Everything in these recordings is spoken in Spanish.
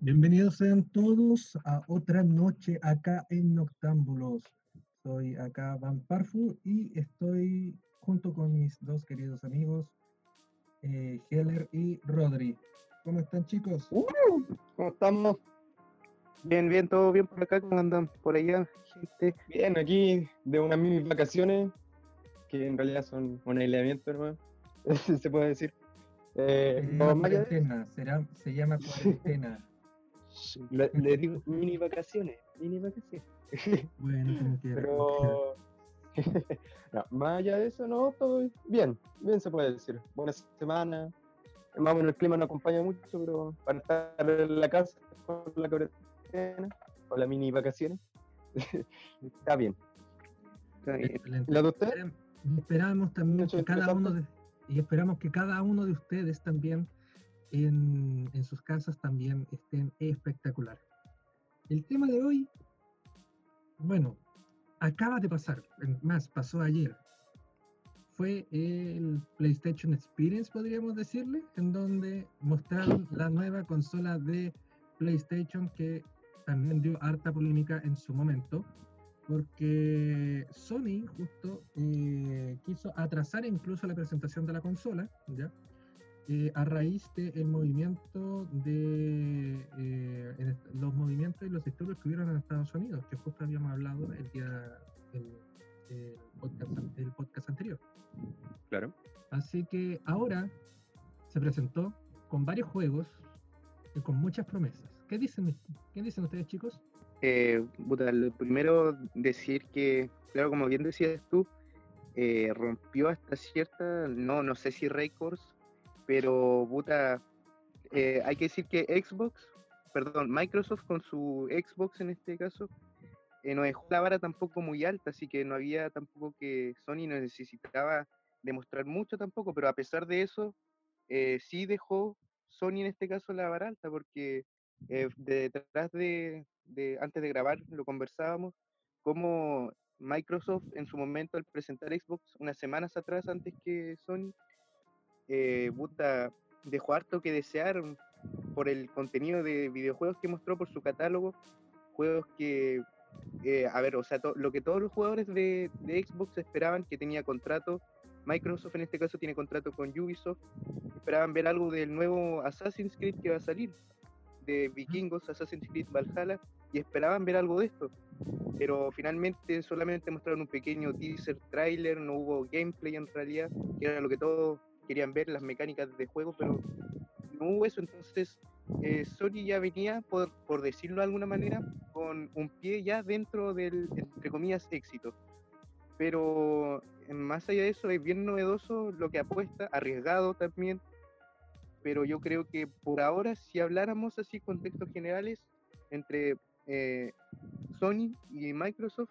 Bienvenidos sean todos a otra noche acá en Noctámbulos. Soy acá Van Parfu y estoy junto con mis dos queridos amigos, eh, Heller y Rodri. ¿Cómo están chicos? Uh, ¿Cómo estamos? Bien, bien, todo bien por acá, ¿cómo andan por allá, gente? Bien, aquí de unas mini vacaciones, que en realidad son un aislamiento, hermano, se puede decir. Eh, se, llama cuarentena, será, se llama cuarentena. Le, le, digo mini vacaciones, mini vacaciones. Bueno, como quiera. Pero, no, más allá de eso, no, todo bien, bien se puede decir. Buena semana. Más o menos el clima no acompaña mucho, pero para estar en la casa con la cuarentena o las mini vacaciones, está bien. Está bien. ¿La de usted? Y esperamos también que cada uno de, y esperamos que cada uno de ustedes también en, en, sus casas también estén espectacular. El tema de hoy, bueno, acaba de pasar, más pasó ayer. Fue el PlayStation Experience, podríamos decirle, en donde mostraron la nueva consola de PlayStation que también dio harta polémica en su momento, porque Sony justo eh, quiso atrasar incluso la presentación de la consola, ¿ya? Eh, a raíz del movimiento de eh, los movimientos y los disturbios que hubieron en Estados Unidos, que justo habíamos hablado el día el, el, podcast, el podcast anterior. Claro. Así que ahora se presentó con varios juegos y con muchas promesas. ¿Qué dicen, qué dicen ustedes, chicos? Eh, puta, lo primero, decir que, claro, como bien decías tú, eh, rompió hasta cierta, no, no sé si récords, pero puta, eh, hay que decir que Xbox, perdón, Microsoft con su Xbox en este caso, eh, no dejó la vara tampoco muy alta, así que no había tampoco que Sony no necesitaba demostrar mucho tampoco, pero a pesar de eso, eh, sí dejó Sony en este caso la vara alta, porque eh, detrás de, antes de grabar, lo conversábamos, como Microsoft en su momento al presentar Xbox unas semanas atrás, antes que Sony, eh, puta, dejó harto que desear por el contenido de videojuegos que mostró por su catálogo, juegos que, eh, a ver, o sea, lo que todos los jugadores de, de, Xbox esperaban, que tenía contrato, Microsoft en este caso tiene contrato con Ubisoft, esperaban ver algo del nuevo Assassin's Creed que va a salir, de Vikingos, Assassin's Creed Valhalla, y esperaban ver algo de esto, pero finalmente solamente mostraron un pequeño teaser trailer, no hubo gameplay en realidad, que era lo que todos querían ver las mecánicas de juego, pero no hubo eso, entonces eh, Sony ya venía, por, por, decirlo de alguna manera, con un pie ya dentro del, entre comillas, éxito. Pero más allá de eso, es bien novedoso lo que apuesta, arriesgado también, pero yo creo que por ahora, si habláramos así contextos generales entre eh, Sony y Microsoft,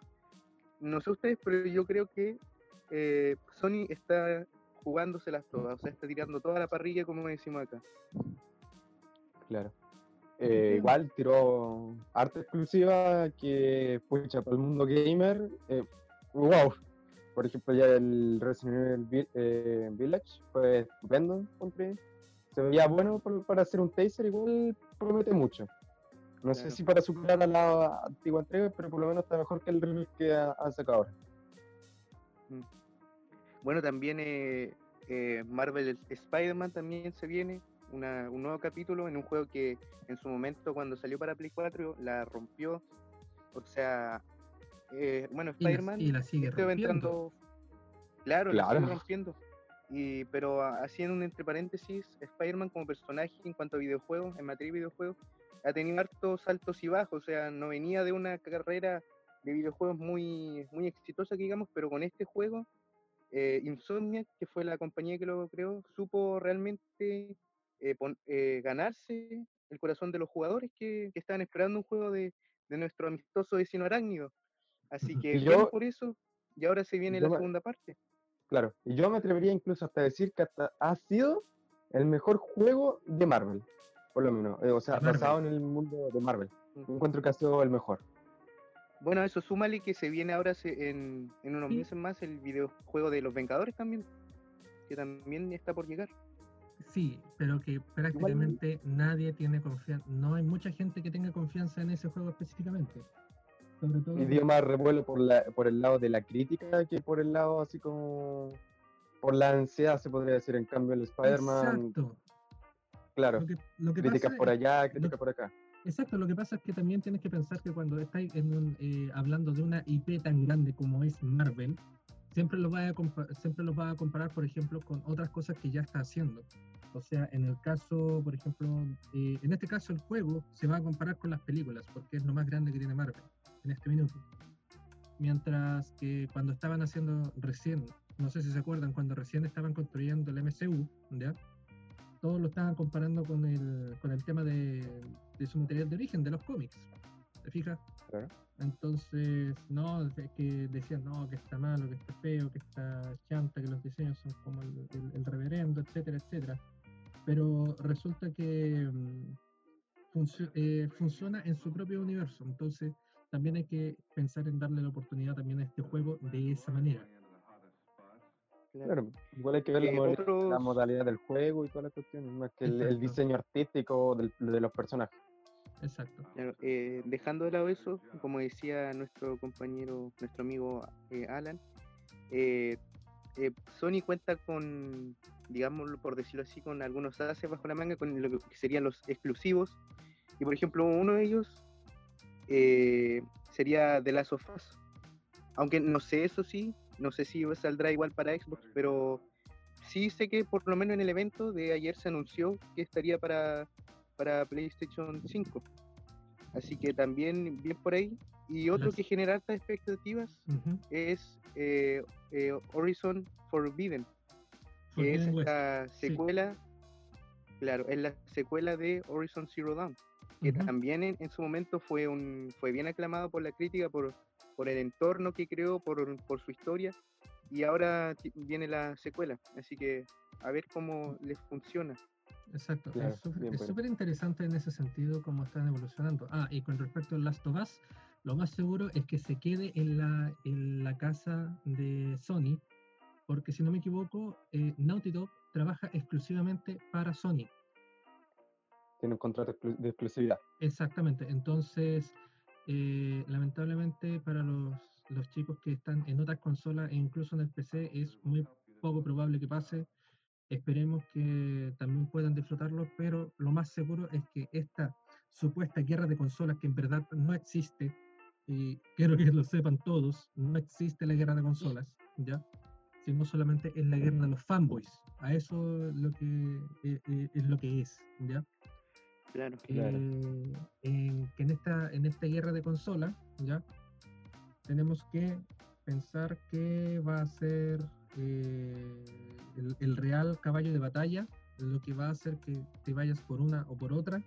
no sé ustedes, pero yo creo que eh, Sony está jugándoselas todas, o sea, está tirando toda la parrilla como decimos acá. Claro. Eh, igual tiró arte exclusiva que, pucha, para el mundo gamer, eh, wow. Por ejemplo, ya el Resident Evil eh, Village fue estupendo, compré. Se veía bueno por, para hacer un taser, igual promete mucho. No claro. sé si para superar a la antigua entrega, pero por lo menos está mejor que el remake que han ha sacado ahora. Mm. Bueno, también eh, eh, Marvel Spider-Man también se viene, una, un nuevo capítulo en un juego que en su momento cuando salió para Play 4 la rompió. O sea, eh, bueno, Spider-Man y la, sigue entrando. Claro, claro, la sigue rompiendo. Y, pero haciendo un entre paréntesis, Spider-Man como personaje en cuanto a videojuegos, en materia de videojuegos, ha tenido hartos altos y bajos, o sea, no venía de una carrera de videojuegos muy, muy exitosa, digamos, pero con este juego eh, Insomniac, que fue la compañía que lo creó, supo realmente eh, pon, eh, ganarse el corazón de los jugadores que, que estaban esperando un juego de, de, nuestro amistoso vecino arácnido. Así que yo, por eso, y ahora se viene la me, segunda parte. Claro, y yo me atrevería incluso hasta decir que hasta ha sido el mejor juego de Marvel, por lo menos, o sea, basado en el mundo de Marvel. Uh -huh. Encuentro que ha sido el mejor. Bueno, eso súmale que se viene ahora en, en unos meses más el videojuego de los Vengadores también, que también está por llegar. Sí, pero que prácticamente nadie tiene confianza. No hay mucha gente que tenga confianza en ese juego específicamente. Sobre todo. Y dio más revuelo por, la, por el lado de la crítica que por el lado así como. Por la ansiedad, se podría decir. En cambio, el Spider-Man. Exacto. Claro. Lo que, críticas por allá, críticas por acá. Exacto, lo que pasa es que también tienes que pensar que cuando estáis eh, hablando de una IP tan grande como es Marvel, siempre lo va a siempre lo va a comparar, por ejemplo, con otras cosas que ya está haciendo. O sea, en el caso, por ejemplo, eh, en este caso el juego se va a comparar con las películas, porque es lo más grande que tiene Marvel en este minuto. Mientras que cuando estaban haciendo recién, no sé si se acuerdan, cuando recién estaban construyendo el MCU, ¿ya? todos lo estaban comparando con el, con el tema de, de su material de origen, de los cómics. ¿Te fijas? Entonces, no, es que decían, no, que está malo, que está feo, que está chanta, que los diseños son como el, el reverendo, etcétera, etcétera pero resulta que mm, eh, funciona en su propio universo, entonces también hay que pensar en darle la oportunidad también a este juego de esa manera. Claro, igual hay que ver la, modalidad, del juego y todas las cuestiones, más que el, diseño artístico de los personajes. Exacto. Eh, dejando de lado eso, como decía nuestro compañero, nuestro amigo eh, Alan, Sony cuenta con digamos, por decirlo así, con algunos haces bajo la manga, con lo que serían los exclusivos. Y por ejemplo, uno de ellos eh, sería The Last of Us. Aunque no sé eso sí, no sé si saldrá igual para Xbox, pero sí sé que por lo menos en el evento de ayer se anunció que estaría para, para PlayStation 5. Así que también bien por ahí. Y otro que genera altas expectativas es eh, eh, Horizon Forbidden, que es la secuela, claro, es la secuela de Horizon Zero Dawn, que también en, su momento fue un fue bien aclamado por la crítica, por, por el entorno que creó, por, por su historia, y ahora viene la secuela, así que a ver cómo les funciona. Exacto, es súper interesante en ese sentido cómo están evolucionando. Ah, y con respecto al Last of Us, lo más seguro es que se quede en la, en la casa de Sony, porque si no me equivoco, eh, Naughty Dog trabaja exclusivamente para Sony. Tiene un contrato de exclusividad. Exactamente, entonces, eh, lamentablemente para los, los chicos que están en otras consolas e incluso en el PC es muy poco probable que pase. Esperemos que también puedan disfrutarlo, pero lo más seguro es que esta supuesta guerra de consolas que en verdad no existe, y quiero que lo sepan todos, no existe la guerra de consolas, ¿ya? no solamente es la guerra de los fanboys. A eso es lo que, eh, eh, es lo que es, ¿ya? Claro, eh, en, que en esta, en esta guerra de consola, ¿ya? Tenemos que pensar que va a ser el, el, real caballo de batalla, lo que va a hacer que te vayas por una o por otra,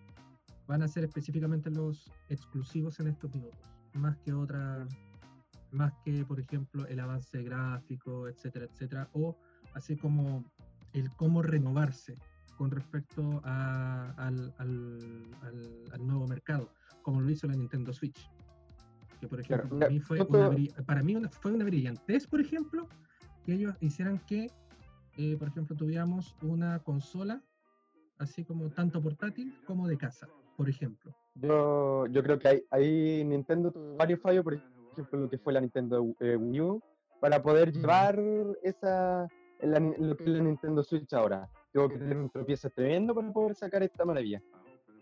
van a ser específicamente los exclusivos en estos minutos, más que otra más que, por ejemplo, el avance gráfico, etcétera, etcétera, o así como el cómo renovarse con respecto al, nuevo mercado, como lo hizo la Nintendo Switch. Que, por ejemplo, para, mí fue una, para mí fue una brillantez, por ejemplo, que ellos hicieran que, eh, por ejemplo, tuviéramos una consola así como tanto portátil como de casa, por ejemplo. Yo, yo creo que hay, hay Nintendo tuvo varios fallos, por ejemplo lo que fue la Nintendo eh, Wii U, para poder llevar esa, lo que es la Nintendo Switch ahora. Tengo que tener un tropiezo tremendo para poder sacar esta maravilla.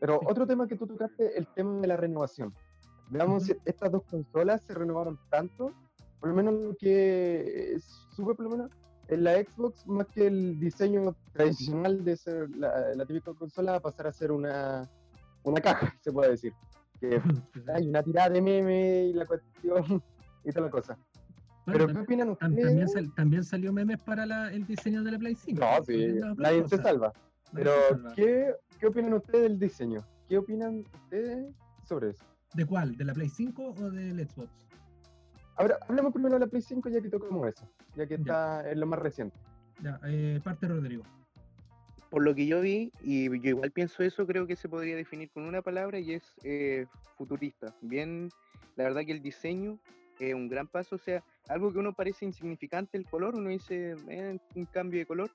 Pero otro tema que tú tocaste, el tema de la renovación. Veamos si estas dos consolas se renovaron tanto, por lo menos lo que sube por lo menos en la Xbox, más que el diseño tradicional de ser la, la típica consola, a pasar a ser una, una caja, se puede decir que hay una tirada de meme y la cuestión y toda la cosa. Pero ¿qué opinan ustedes? También, salió memes para el diseño de la Play 5. No, sí, nadie se salva. Pero, ¿qué, ¿qué opinan ustedes del diseño? ¿Qué opinan ustedes sobre eso? ¿De cuál? ¿De la Play 5 o del Xbox? Ahora, hablemos primero de la Play 5 ya que tocamos eso, ya que está en lo más reciente. Ya, eh, parte Rodrigo por lo que yo vi, y yo igual pienso eso, creo que se podría definir con una palabra y es eh, futurista. Bien, la verdad que el diseño es un gran paso, o sea, algo que uno parece insignificante el color, uno dice eh, un cambio de color,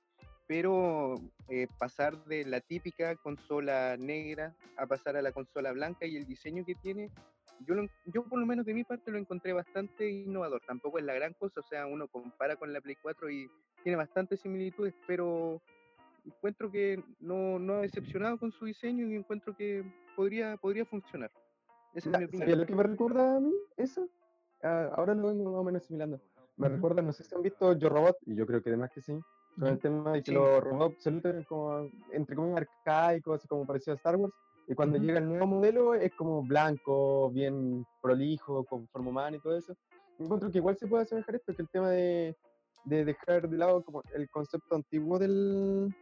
pero eh, pasar de la típica consola negra a pasar a la consola blanca y el diseño que tiene, yo, yo por lo menos de mi parte lo encontré bastante innovador. Tampoco es la gran cosa, o sea, uno compara con la Play 4 y tiene bastantes similitudes, pero encuentro que no, no ha decepcionado con su diseño y encuentro que podría, podría funcionar. Esa es mi opinión. lo que me recuerda a mí eso? Ah, ahora lo vengo más o menos asimilando. Me recuerda, no sé si han visto Yo Robot, y yo creo que además que sí, con el tema de que los robots se como, entre comillas, arcaicos, como parecido a Star Wars, y cuando llega el nuevo modelo es como blanco, bien prolijo, con forma humana y todo eso. Encuentro que igual se puede asemejar esto, que el tema de, de dejar de lado como el concepto antiguo del,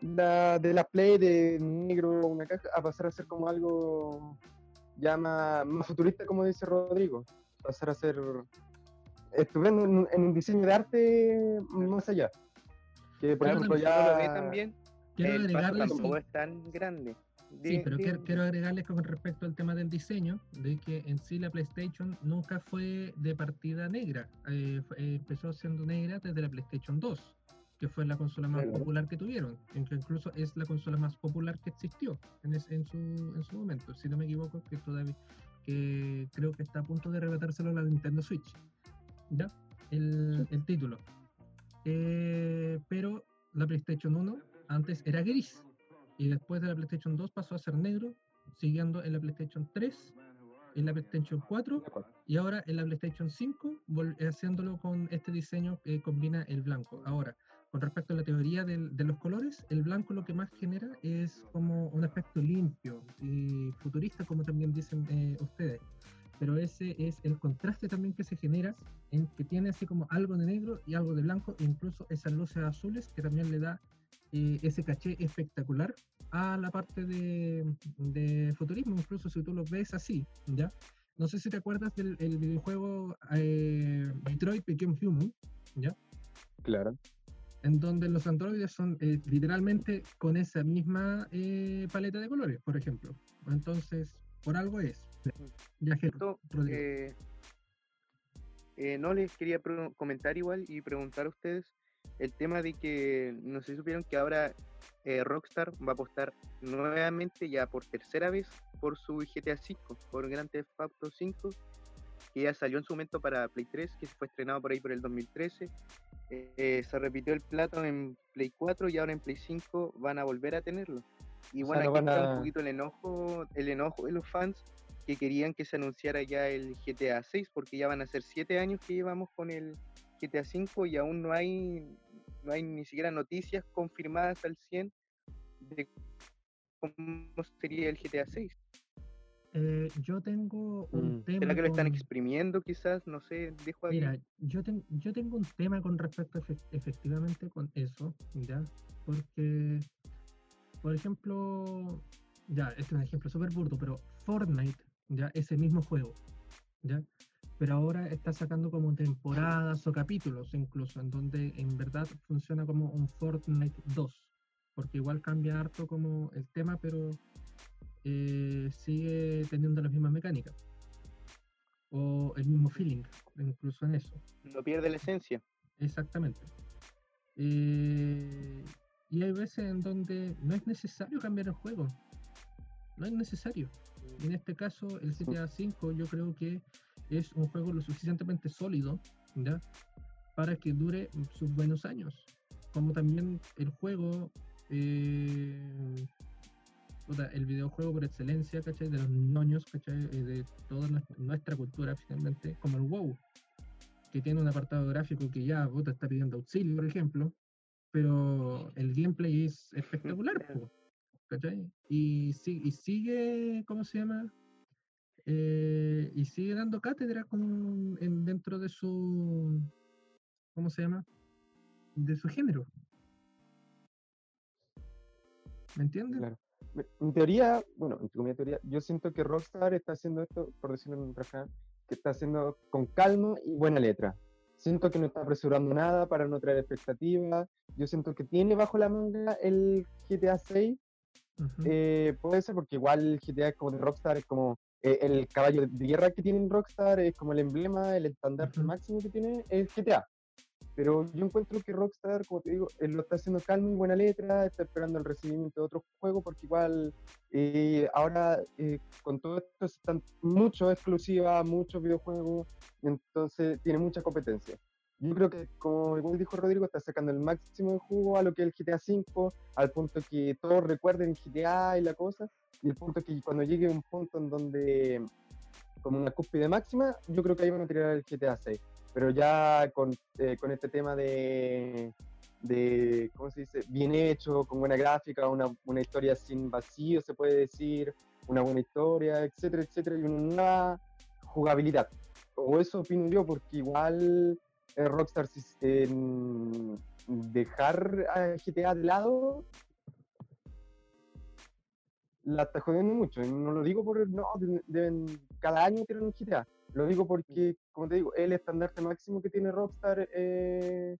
la, de la Play de negro una caja a pasar a ser como algo ya más, futurista, como dice Rodrigo. Pasar a ser estupendo en, un diseño de arte más allá. Que por ejemplo ya... Lo ve también, el tampoco es tan grande. Sí, pero quiero, quiero, agregarles con respecto al tema del diseño, de que en sí la PlayStation nunca fue de partida negra. Eh, empezó siendo negra desde la PlayStation 2 que fue la consola más popular que tuvieron, incluso es la consola más popular que existió en, en, su, en su momento, si no me equivoco, que todavía que creo que está a punto de arrebatárselo a la Nintendo Switch, ¿ya? El, el título. Eh, pero la PlayStation 1 antes era gris y después de la PlayStation 2 pasó a ser negro, siguiendo en la PlayStation 3 en la PlayStation 4 y ahora en la PlayStation 5, haciéndolo con este diseño que combina el blanco. Ahora, con respecto a la teoría de los colores, el blanco lo que más genera es como un aspecto limpio y futurista, como también dicen eh, ustedes. Pero ese es el contraste también que se genera en que tiene así como algo de negro y algo de blanco, e incluso esas luces azules que también le da eh, ese caché espectacular a la parte de, de, futurismo, incluso si tú lo ves así, ¿ya? No sé si te acuerdas del videojuego eh, Detroit Become Human, ¿ya? Claro en donde los androides son eh, literalmente con esa misma eh, paleta de colores, por ejemplo. Entonces, por algo es. Eh, no les quería comentar igual y preguntar a ustedes el tema de que no sé si supieron que ahora Rockstar va a apostar nuevamente ya por tercera vez por su GTA V, por Grand Theft Auto 5, que ya salió en su momento para Play 3, que fue estrenado por ahí por el 2013 eh, se repitió el plato en Play 4 y ahora en Play 5 van a volver a tenerlo. Y bueno, aquí está un poquito el enojo, el enojo de los fans que querían que se anunciara ya el GTA 6, porque ya van a ser 7 años que llevamos con el GTA 5 y aún no hay, no hay ni siquiera noticias confirmadas al 100 de cómo sería el GTA 6. Eh, yo tengo un tema. ¿Será que lo están exprimiendo quizás? No sé, dejo ahí. Mira, yo, yo tengo un tema con respecto efectivamente con eso, ¿ya? Porque, por ejemplo, ya, este es un ejemplo súper burdo, pero Fortnite, ¿ya? Ese mismo juego, ¿ya? Pero ahora está sacando como temporadas o capítulos incluso, en donde en verdad funciona como un Fortnite 2, porque igual cambia harto como el tema, pero eh, sigue teniendo las mismas mecánicas o el mismo feeling, incluso en eso. No pierde la esencia. Exactamente. Eh, y hay veces en donde no es necesario cambiar el juego. No es necesario. En este caso, el GTA V yo creo que es un juego lo suficientemente sólido ¿ya? para que dure sus buenos años. Como también el juego eh, el videojuego por excelencia, ¿cachai? De los noños, ¿cachai? Eh, de toda nuestra, cultura, finalmente, como el WoW, que tiene un apartado gráfico que ya te está pidiendo auxilio, por ejemplo, pero el gameplay es espectacular, ¿cachai? Y, y sigue, ¿cómo se llama? Eh, y sigue dando cátedra con, en, dentro de su, ¿cómo se llama? De su género. ¿Me entiendes? Claro en teoría, bueno, en mi teoría, yo siento que Rockstar está haciendo esto, por decirlo en un refrán, que está haciendo con calma y buena letra. Siento que no está apresurando nada para no traer expectativas. Yo siento que tiene bajo la manga el GTA 6. Eh, puede ser porque igual el GTA como de Rockstar es como eh, el caballo de guerra que tiene Rockstar, es como el emblema, el estándar máximo que tiene es GTA. Pero yo encuentro que Rockstar, como te digo, él lo está haciendo calmo y buena letra, está esperando el recibimiento de otros juegos, porque igual eh, ahora eh, con todo esto están mucho exclusiva, muchos videojuegos, entonces tiene mucha competencia. Yo creo que, como dijo Rodrigo, está sacando el máximo de jugo a lo que es el GTA V, al punto que todos recuerden GTA y la cosa, y el punto que cuando llegue un punto en donde, como una cúspide máxima, yo creo que ahí van a tirar el GTA 6 pero ya con, eh, con este tema de, de, ¿cómo se dice? Bien hecho, con buena gráfica, una, una, historia sin vacío, se puede decir, una buena historia, etcétera, etcétera, y una jugabilidad. O eso opino yo, porque igual eh, Rockstar en dejar a GTA de lado la está jodiendo mucho. No lo digo por, no, deben cada año tirar un GTA lo digo porque, como te digo, el estandarte máximo que tiene Rockstar, eh,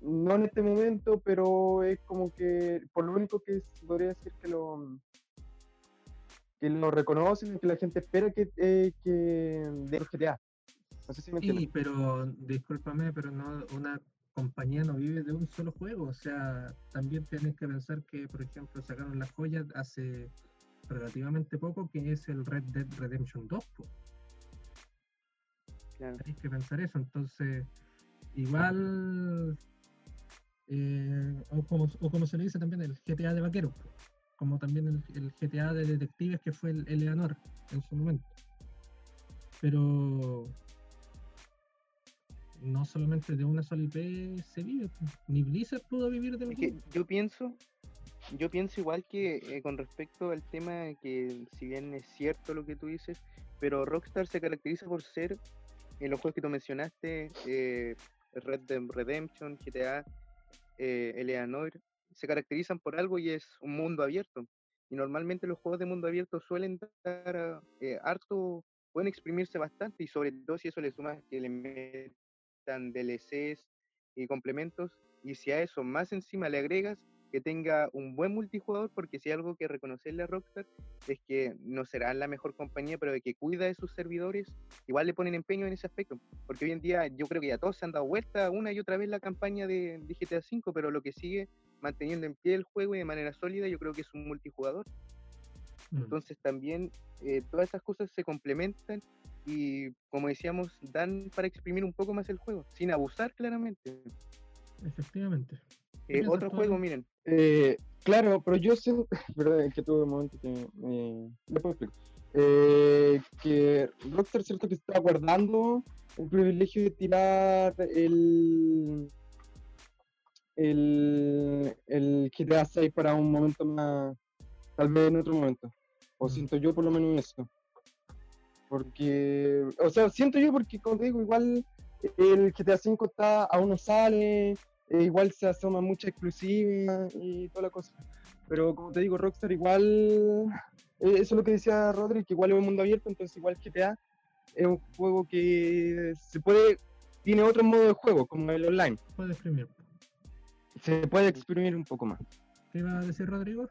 no en este momento, pero es como que, por lo único que podría decir que lo que lo reconocen y que la gente espera que, eh, que de GTA. No sé si me sí, pero discúlpame, pero no una compañía no vive de un solo juego. O sea, también tienes que pensar que, por ejemplo, sacaron la joya hace relativamente poco, que es el Red Dead Redemption 2. Hay que pensar eso, entonces, igual, eh, o, como, o, como, se le dice también, el GTA de vaquero, como también el, GTA de detectives que fue el Eleanor en su momento. Pero no solamente de una sola IP se vive, ni Blizzard pudo vivir de un que Yo pienso, yo pienso igual que eh, con respecto al tema que si bien es cierto lo que tú dices, pero Rockstar se caracteriza por ser en los juegos que tú mencionaste, eh, Red Dead Redemption, GTA, eh, se caracterizan por algo y es un mundo abierto. Y normalmente los juegos de mundo abierto suelen dar eh, harto, pueden exprimirse bastante y sobre todo si eso le sumas que le metan DLCs y complementos y si a eso más encima le agregas que tenga un buen multijugador, porque si hay algo que reconocerle a Rockstar es que no será la mejor compañía, pero de que cuida de sus servidores, igual le ponen empeño en ese aspecto, porque hoy en día yo creo que ya todos se han dado vuelta una y otra vez la campaña de, GTA V, pero lo que sigue manteniendo en pie el juego y de manera sólida yo creo que es un multijugador. Mm. Entonces también eh, todas esas cosas se complementan y como decíamos, dan para exprimir un poco más el juego, sin abusar claramente. Efectivamente. Eh, otro juego, miren. Eh, claro, pero yo sé, verdad que tuve un momento que me... Después explico. Eh, que Rockstar cierto que está guardando el privilegio de tirar el el, el GTA 6 para un momento más, tal vez en otro momento. O siento yo por lo menos eso. Porque, o sea, siento yo porque, como te digo, igual el GTA 5 está, aún no sale, eh, igual se asoma mucha exclusiva y toda la cosa. Pero como te digo, Rockstar igual, eh, eso es lo que decía Rodri, que igual es un mundo abierto, entonces igual GTA es un juego que se puede, tiene otro modo de juego, como el online. Puede exprimir. Se puede exprimir un poco más. ¿Qué iba a decir Rodrigo?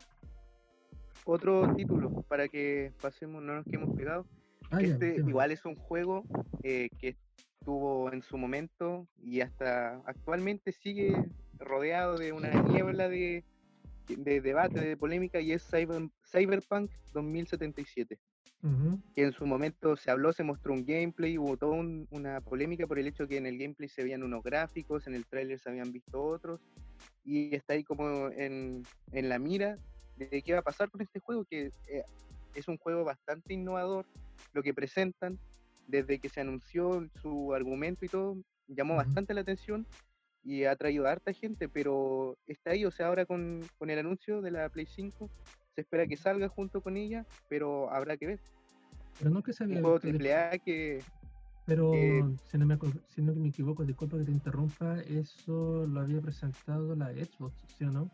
Otro título, para que pasemos, no nos quedemos pegados. Ah, este igual es un juego eh, que tuvo en su momento y hasta actualmente sigue rodeado de una niebla de, de debate, de polémica, y es Cyberpunk 2077. Que en su momento se habló, se mostró un gameplay, hubo toda una polémica por el hecho que en el gameplay se veían unos gráficos, en el trailer se habían visto otros, y está ahí como en, en la mira de qué va a pasar con este juego, que eh, es un juego bastante innovador, lo que presentan, desde que se anunció su argumento y todo, llamó bastante la atención y ha traído a harta gente, pero está ahí, o sea, ahora con, el anuncio de la Play 5, se espera que salga junto con ella, pero habrá que ver. Pero no que se había... Un juego AAA que... Pero si, no me, si no me equivoco, disculpa que te interrumpa, eso lo había presentado la Xbox, ¿sí o no?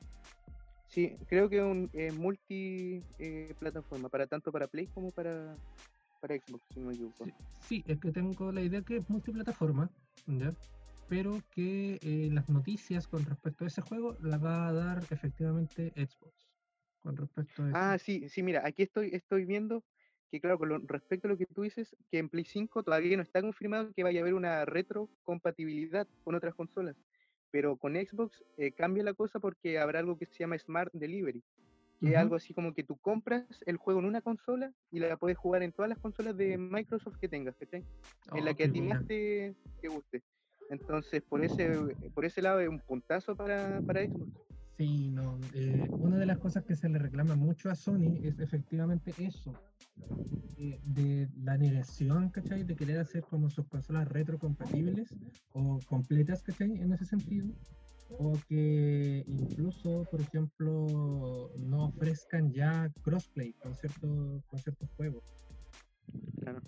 Sí, creo que es un multi eh, plataforma, para tanto para Play como para, para Xbox, si no me equivoco. Sí, es que tengo la idea que es multiplataforma, ¿ya? pero que eh, las noticias con respecto a ese juego las va a dar efectivamente Xbox. Con respecto a Ah, sí, sí, mira, aquí estoy, estoy viendo que claro, con respecto a lo que tú dices, que en Play 5 todavía no está confirmado que vaya a haber una retrocompatibilidad con otras consolas, pero con Xbox eh, cambia la cosa porque habrá algo que se llama Smart Delivery, que es algo así como que tú compras el juego en una consola y la puedes jugar en todas las consolas de Microsoft que tengas, ¿cachai? en la oh, que a ti más te, guste. Entonces, por ese, por ese lado es un puntazo para, para Xbox. Sí, no. Eh, una de las cosas que se le reclama mucho a Sony es efectivamente eso, eh, de la negación, ¿cachai? De querer hacer como sus consolas retrocompatibles o completas, ¿cachai? En ese sentido. O que incluso, por ejemplo, no ofrezcan ya crossplay con, cierto, con ciertos juegos. Claro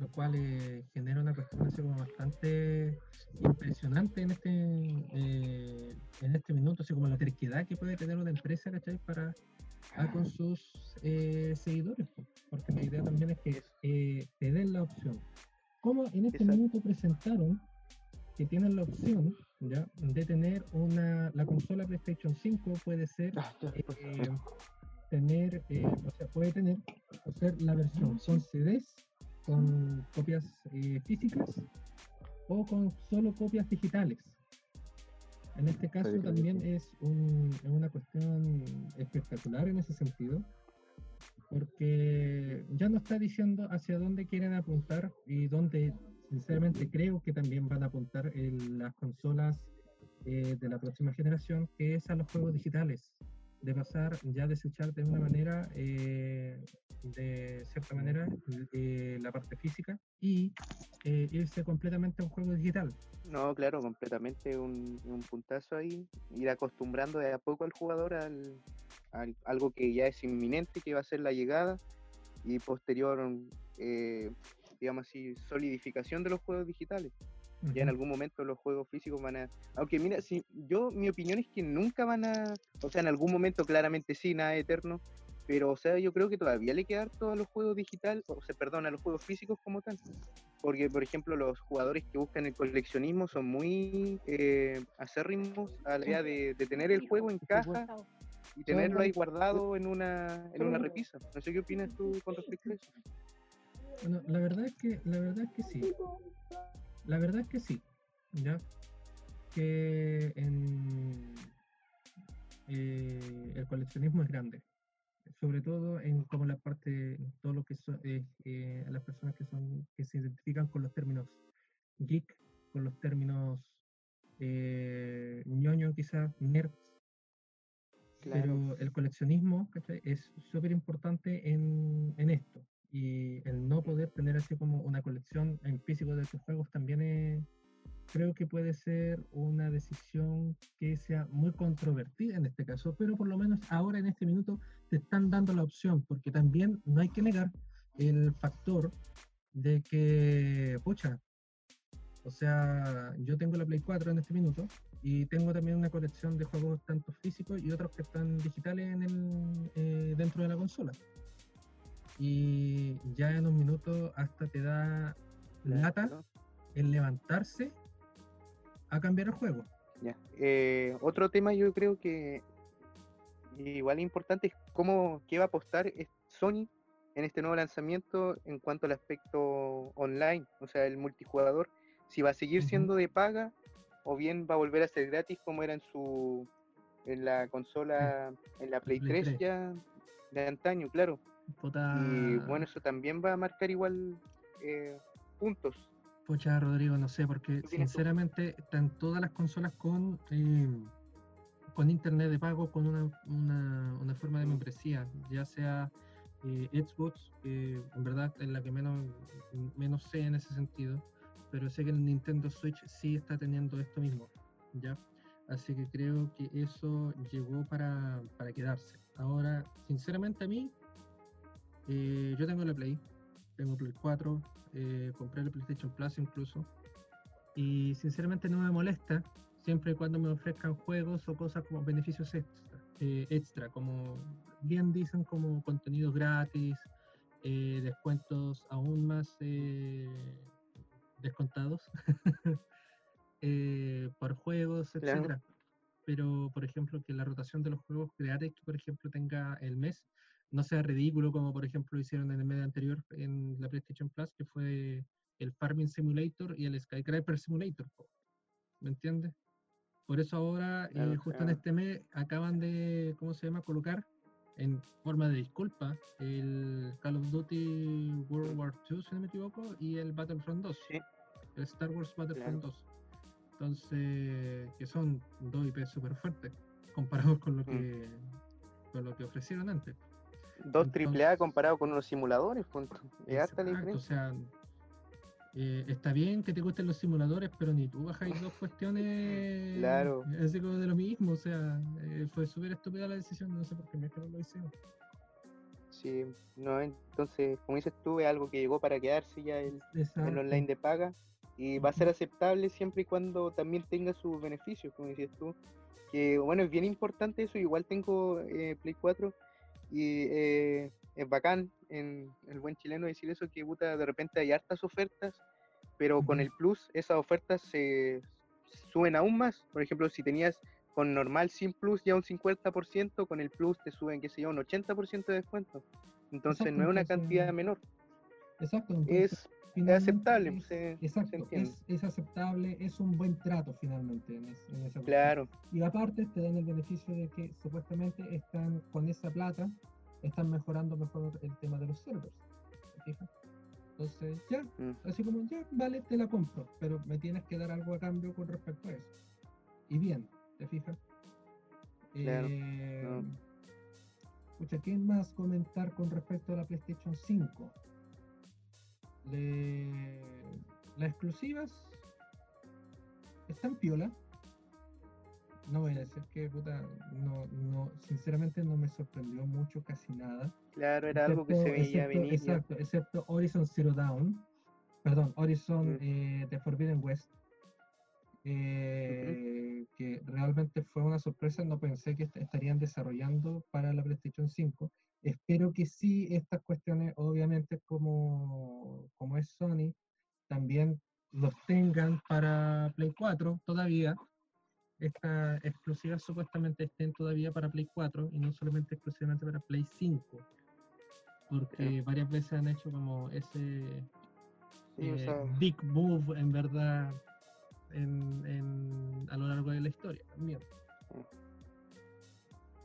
lo cual eh, genera una cuestión así como bastante impresionante en este eh, en este minuto, así como la terquedad que puede tener una empresa, ¿cachai? Para con sus eh, seguidores, porque la idea también es que te den la opción. Como en este minuto presentaron que tienen la opción ¿ya? de tener una, la consola PlayStation 5 puede ser ah, tener, o sea, puede tener, o ser la versión con CDs con copias eh, físicas o con solo copias digitales. En este caso también es, una cuestión espectacular en ese sentido, porque ya no está diciendo hacia dónde quieren apuntar y dónde sinceramente creo que también van a apuntar en las consolas eh, de la próxima generación, que es a los juegos digitales, de pasar ya desechar de una manera eh, de cierta manera eh, la parte física y eh, irse completamente a un juego digital. No, claro, completamente un, un, puntazo ahí, ir acostumbrando de a poco al jugador al, algo que ya es inminente, que va a ser la llegada y posterior, eh, digamos así, solidificación de los juegos digitales. Ya en algún momento los juegos físicos van a... Aunque mira, si yo mi opinión es que nunca van a... O sea, en algún momento claramente sí, nada eterno, pero, o sea, yo creo que todavía le queda todos los juegos digitales, o sea, perdón, a los juegos físicos como tal. Porque, por ejemplo, los jugadores que buscan el coleccionismo son muy eh, acérrimos a la idea de, tener el juego en caja y tenerlo ahí guardado en una, en una repisa. No sé qué opinas tú con respecto a eso. Bueno, la verdad es que, la verdad es que sí. La verdad es que sí. ¿Ya? Que en, eh, el coleccionismo es grande sobre todo en como la parte, todo lo que son eh, eh, las personas que son que se identifican con los términos geek, con los términos ñoño quizás, nerds. Pero el coleccionismo es súper importante en, en, esto. Y el no poder tener así como una colección en físico de estos juegos también es, creo que puede ser una decisión que sea muy controvertida en este caso, pero por lo menos ahora en este minuto te están dando la opción, porque también no hay que negar el factor de que, pucha, o sea, yo tengo la Play 4 en este minuto y tengo también una colección de juegos tanto físicos y otros que están digitales en el, eh, dentro de la consola. Y ya en un minuto hasta te da lata el levantarse a cambiar el juego. Ya. Eh, otro tema yo creo que igual importante es cómo, qué va a apostar Sony en este nuevo lanzamiento en cuanto al aspecto online, o sea, el multijugador, si va a seguir siendo de paga o bien va a volver a ser gratis como era en su en la consola, en la Play, 3, ya de antaño, claro. Y bueno, eso también va a marcar igual eh, puntos Pucha, Rodrigo, no sé, porque sinceramente están todas las consolas con, eh, con internet de pago, con una, una, forma de membresía, ya sea eh, Xbox, en verdad es la que menos, menos sé en ese sentido, pero sé que el Nintendo Switch sí está teniendo esto mismo, ¿ya? Así que creo que eso llegó para, para quedarse. Ahora, sinceramente a mí, eh, yo tengo la Play, tengo Play 4, eh, compré el PlayStation Plus incluso, y sinceramente no me molesta siempre y cuando me ofrezcan juegos o cosas como beneficios extra, eh, extra como bien dicen como contenidos gratis, eh, descuentos aún más descontados por juegos, etcétera. Pero, por ejemplo, que la rotación de los juegos, crear por ejemplo, tenga el mes, no sea ridículo como por ejemplo hicieron en el medio anterior en la PlayStation Plus, que fue el Farming Simulator y el Skycraper Simulator. ¿Me entiendes? Por eso ahora, eh, justo en este mes, acaban de, ¿cómo se llama?, colocar en forma de disculpa el Call of Duty World War II, si no me equivoco, y el Battlefront 2. El Star Wars Battlefront 2. Entonces, que son dos IP súper fuertes comparados con lo mm. que con lo que ofrecieron antes. Dos triple A comparado con unos simuladores, punto. hasta la diferencia. O sea, eh, está bien que te gusten los simuladores, pero ni tú bajáis dos cuestiones claro. así como de lo mismo. O sea, eh, fue súper estúpida la decisión, no sé por qué me lo hicieron. Sí, no, entonces, como dices tú, es algo que llegó para quedarse ya el, el online de paga y va a ser aceptable siempre y cuando también tenga sus beneficios, como dices tú. Que bueno, es bien importante eso, igual tengo eh, Play 4 y eh, es bacán en el buen chileno decir eso, que puta, de repente hay hartas ofertas, pero con el plus esas ofertas se suben aún más. Por ejemplo, si tenías con normal sin plus ya un 50%, con el plus te suben, qué sé yo, un 80% de descuento. Entonces no es una cantidad menor. Exacto. es, aceptable. Es, exacto, es, aceptable, es un buen trato finalmente en, esa Claro. Y aparte te dan el beneficio de que supuestamente están con esa plata están mejorando mejor el tema de los servers. Entonces, ya, mm. así como, ya, vale, te la compro, pero me tienes que dar algo a cambio con respecto a eso. Y bien, ¿te fijas? Claro. Eh, ¿qué más comentar con respecto a la PlayStation 5? Las exclusivas están piola, no voy a decir que puta, no, no, sinceramente no me sorprendió mucho casi nada. Claro, era algo que se veía venir. Exacto, excepto Horizon Zero Dawn, perdón, Horizon eh, The Forbidden West, eh, que realmente fue una sorpresa, no pensé que estarían desarrollando para la PlayStation 5. Espero que sí estas cuestiones, obviamente como, como es Sony, también los tengan para Play 4 todavía, estas exclusivas supuestamente estén todavía para Play 4 y no solamente exclusivamente para Play 5. Porque varias veces han hecho como ese eh, big move en verdad en, a lo largo de la historia también.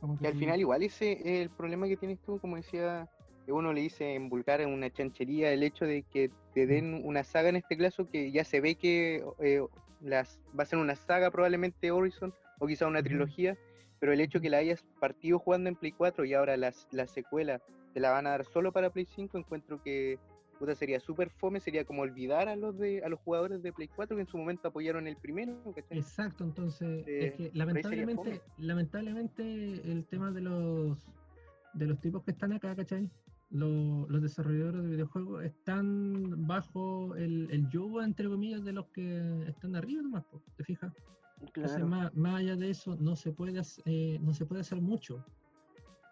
Como que, al final igual ese el problema que tienes tú, como decía, que uno le dice en vulgar en una chanchería el hecho de que te den una saga en este caso que ya se ve que eh, las, va a ser una saga probablemente Horizon o quizá una trilogía, pero el hecho que la hayas partido jugando en Play 4 y ahora las, la secuela te la van a dar solo para Play 5, encuentro que puta, sería súper fome, sería como olvidar a los de a los jugadores de Play 4 que en su momento apoyaron el primero. Exacto, entonces es que lamentablemente, lamentablemente el tema de los de los tipos que están acá, ¿cachai? los, desarrolladores de videojuegos están bajo el, el yugo, entre comillas, de los que están arriba nomás, ¿te fijas? Entonces, más, allá de eso, no se, puede, eh, no se puede hacer mucho.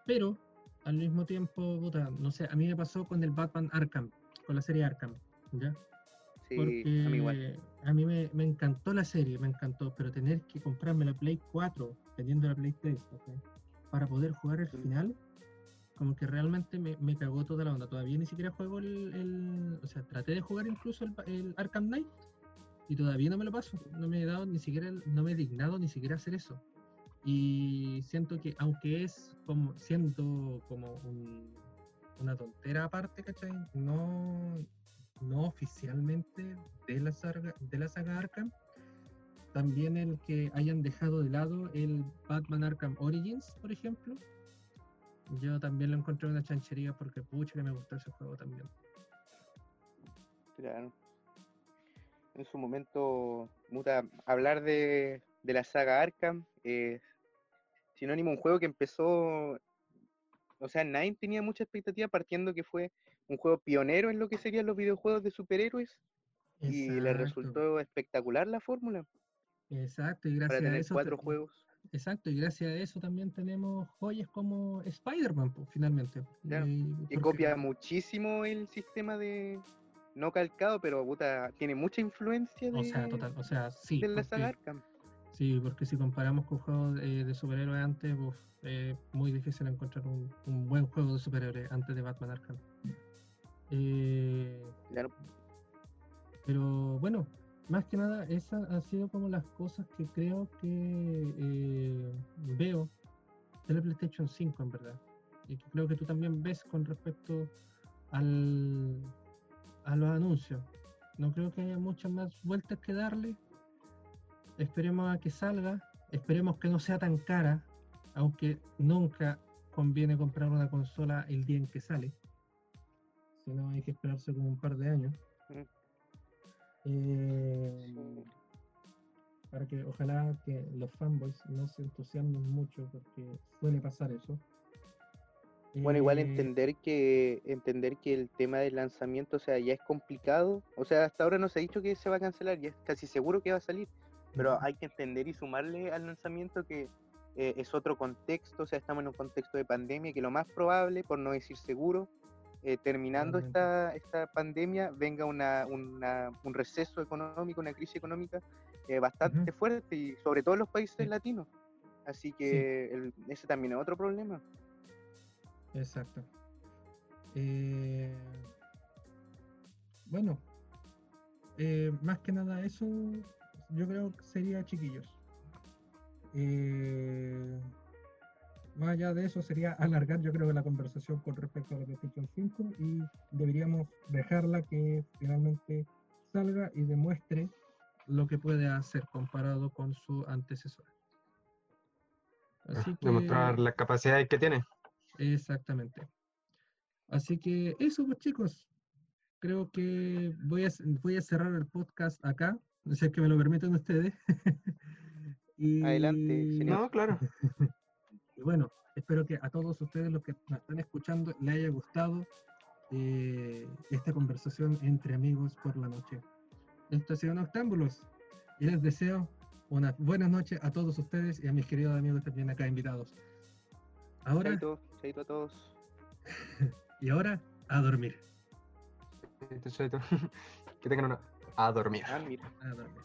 Pero, al mismo tiempo, puta, no sé, a mí me pasó con el Batman Arkham, con la serie Arkham, ¿ya? Sí, a mí igual. A mí me, me, encantó la serie, me encantó, pero tener que comprarme la Play 4, teniendo la Play 3, para poder jugar el final, como que realmente me, me, cagó toda la onda. Todavía ni siquiera juego el, o sea, traté de jugar incluso el, el, Arkham Knight y todavía no me lo paso. No me he dado ni siquiera, no me he dignado ni siquiera hacer eso. Y siento que aunque es como, siento como una tontera aparte, ¿cachai? No, no oficialmente de la saga, de la saga Arkham. También el que hayan dejado de lado el Batman Arkham Origins, por ejemplo, yo también lo encontré una chanchería porque pucha que me gustó ese juego también. Claro. En su momento, muta, hablar de, la saga Arkham es sinónimo un juego que empezó. O sea, nadie tenía mucha expectativa partiendo que fue un juego pionero en lo que serían los videojuegos de superhéroes. Y le resultó espectacular la fórmula. Exacto, y gracias a eso. cuatro juegos Exacto, y gracias a eso también tenemos joyas como Spider-Man, pues, finalmente. que copia muchísimo el sistema de. No calcado, pero puta, tiene mucha influencia de. O sea, total, o sea, sí. De la saga Arkham. Sí, porque si comparamos con juegos de superhéroes antes, es muy difícil encontrar un, buen juego de superhéroes antes de Batman Arkham. Eh, claro. Pero bueno, más que nada, esas han sido como las cosas que creo que eh, veo de la PlayStation 5, en verdad. Y que creo que tú también ves con respecto al, a los anuncios. No creo que haya muchas más vueltas que darle. Esperemos a que salga. Esperemos que no sea tan cara, aunque nunca conviene comprar una consola el día en que sale. Si no, hay que esperarse como un par de años. Mm. Eh, para que ojalá que los fanboys no se entusiasmen mucho porque suele pasar eso. Bueno, igual eh, entender que entender que el tema del lanzamiento, o sea, ya es complicado. O sea, hasta ahora no se ha dicho que se va a cancelar, ya es casi seguro que va a salir. Pero hay que entender y sumarle al lanzamiento que eh, es otro contexto, o sea, estamos en un contexto de pandemia que lo más probable, por no decir seguro, eh, terminando esta, esta pandemia, venga una, un receso económico, una crisis económica bastante fuerte, y sobre todo en los países latinos. Así que ese también es otro problema. Exacto. Eh, bueno, eh, más que nada eso, yo creo que sería chiquillos. Eh, más allá de eso sería alargar yo creo la conversación con respecto a la PlayStation 5 y deberíamos dejarla que finalmente salga y demuestre lo que puede hacer comparado con su antecesor. Así Demostrar la capacidad que tiene. Exactamente. Así que eso, pues chicos, creo que voy a, voy a cerrar el podcast acá, si es que me lo permiten ustedes. Adelante, No, claro. y bueno, espero que a todos ustedes los que me están escuchando les haya gustado eh, esta conversación entre amigos por la noche. Esto ha sido Noctámbulos y les deseo unas buenas noches a todos ustedes y a mis queridos amigos también acá invitados. Ahora. Chaito, chaito a todos. y ahora, a dormir. Chaito, chaito. que tengan una. A dormir. A dormir. A dormir.